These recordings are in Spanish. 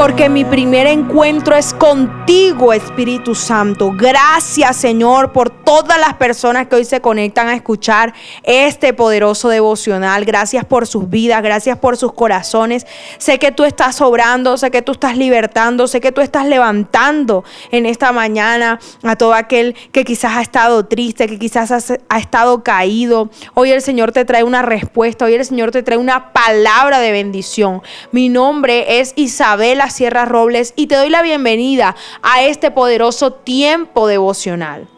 porque mi primer encuentro es contigo, Espíritu Santo. Gracias, Señor, por todas las personas que hoy se conectan a escuchar este poderoso devocional. Gracias por sus vidas, gracias por sus corazones. Sé que tú estás obrando, sé que tú estás libertando, sé que tú estás levantando en esta mañana a todo aquel que quizás ha estado triste, que quizás ha, estado caído. Hoy el Señor te trae una respuesta, hoy el Señor te trae una palabra de bendición. Mi nombre es Isabela Sierra Robles y te doy la bienvenida a este poderoso tiempo devocional.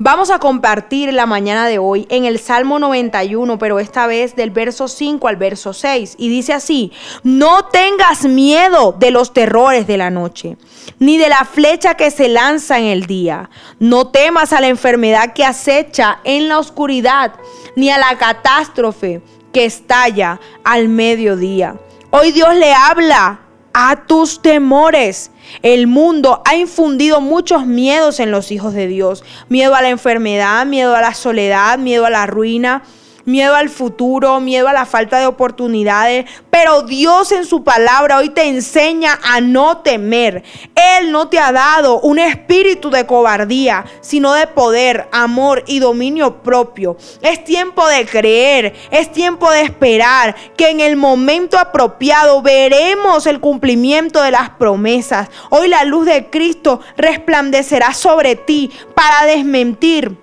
Vamos a compartir la mañana de hoy en el Salmo 91, pero esta vez del verso 5 al verso 6. Y dice así, no tengas miedo de los terrores de la noche, ni de la flecha que se lanza en el día. No temas a la enfermedad que acecha en la oscuridad, ni a la catástrofe que estalla al mediodía. Hoy Dios le habla a tus temores. El mundo ha infundido muchos miedos en los hijos de Dios. Miedo a la enfermedad, miedo a la soledad, miedo a la ruina, miedo al futuro, miedo a la falta de oportunidades. Pero Dios en su palabra hoy te enseña a no temer. Él no te ha dado un espíritu de cobardía, sino de poder, amor y dominio propio. Es tiempo de creer, es tiempo de esperar que en el momento apropiado veremos el cumplimiento de las promesas. Hoy la luz de Cristo resplandecerá sobre ti para desmentir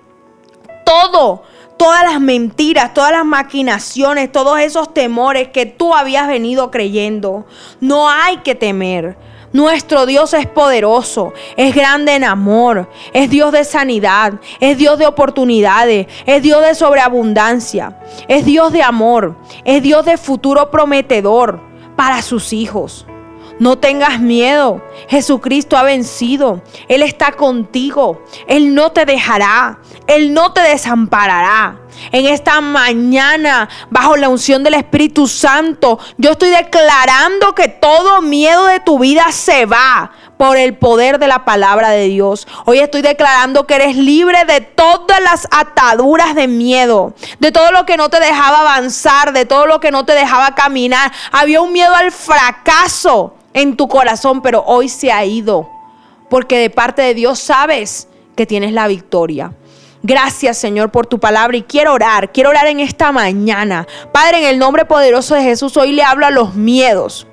todo todas las mentiras, todas las maquinaciones, todos esos temores que tú habías venido creyendo. No hay que temer. Nuestro Dios es poderoso, es grande en amor, es Dios de sanidad, es Dios de oportunidades, es Dios de sobreabundancia, es Dios de amor, es Dios de futuro prometedor para sus hijos. No tengas miedo. Jesucristo ha vencido. Él está contigo. Él no te dejará. Él no te desamparará. En esta mañana, bajo la unción del Espíritu Santo, yo estoy declarando que todo miedo de tu vida se va por el poder de la palabra de Dios. Hoy estoy declarando que eres libre de todas las ataduras de miedo, de todo lo que no te dejaba avanzar, de todo lo que no te dejaba caminar. Había un miedo al fracaso en tu corazón, pero hoy se ha ido. Porque de parte de Dios sabes que tienes la victoria. Gracias Señor por tu palabra y quiero orar, quiero orar en esta mañana. Padre, en el nombre poderoso de Jesús, hoy le hablo a los miedos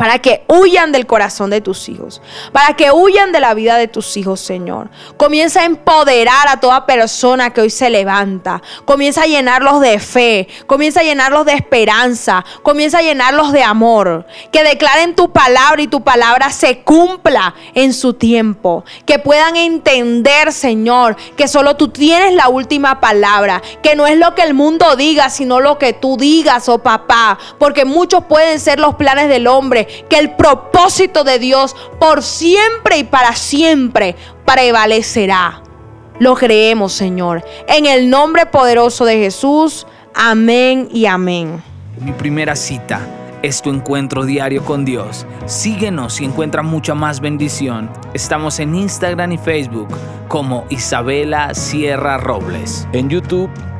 para que huyan del corazón de tus hijos, para que huyan de la vida de tus hijos, Señor. Comienza a empoderar a toda persona que hoy se levanta, comienza a llenarlos de fe, comienza a llenarlos de esperanza, comienza a llenarlos de amor, que declaren tu palabra y tu palabra se cumpla en su tiempo, que puedan entender, Señor, que solo tú tienes la última palabra, que no es lo que el mundo diga, sino lo que tú digas, oh papá, porque muchos pueden ser los planes del hombre, que el propósito de Dios por siempre y para siempre prevalecerá. Lo creemos, Señor. En el nombre poderoso de Jesús. Amén y amén. Mi primera cita es tu encuentro diario con Dios. Síguenos y encuentra mucha más bendición. Estamos en Instagram y Facebook como Isabela Sierra Robles. En YouTube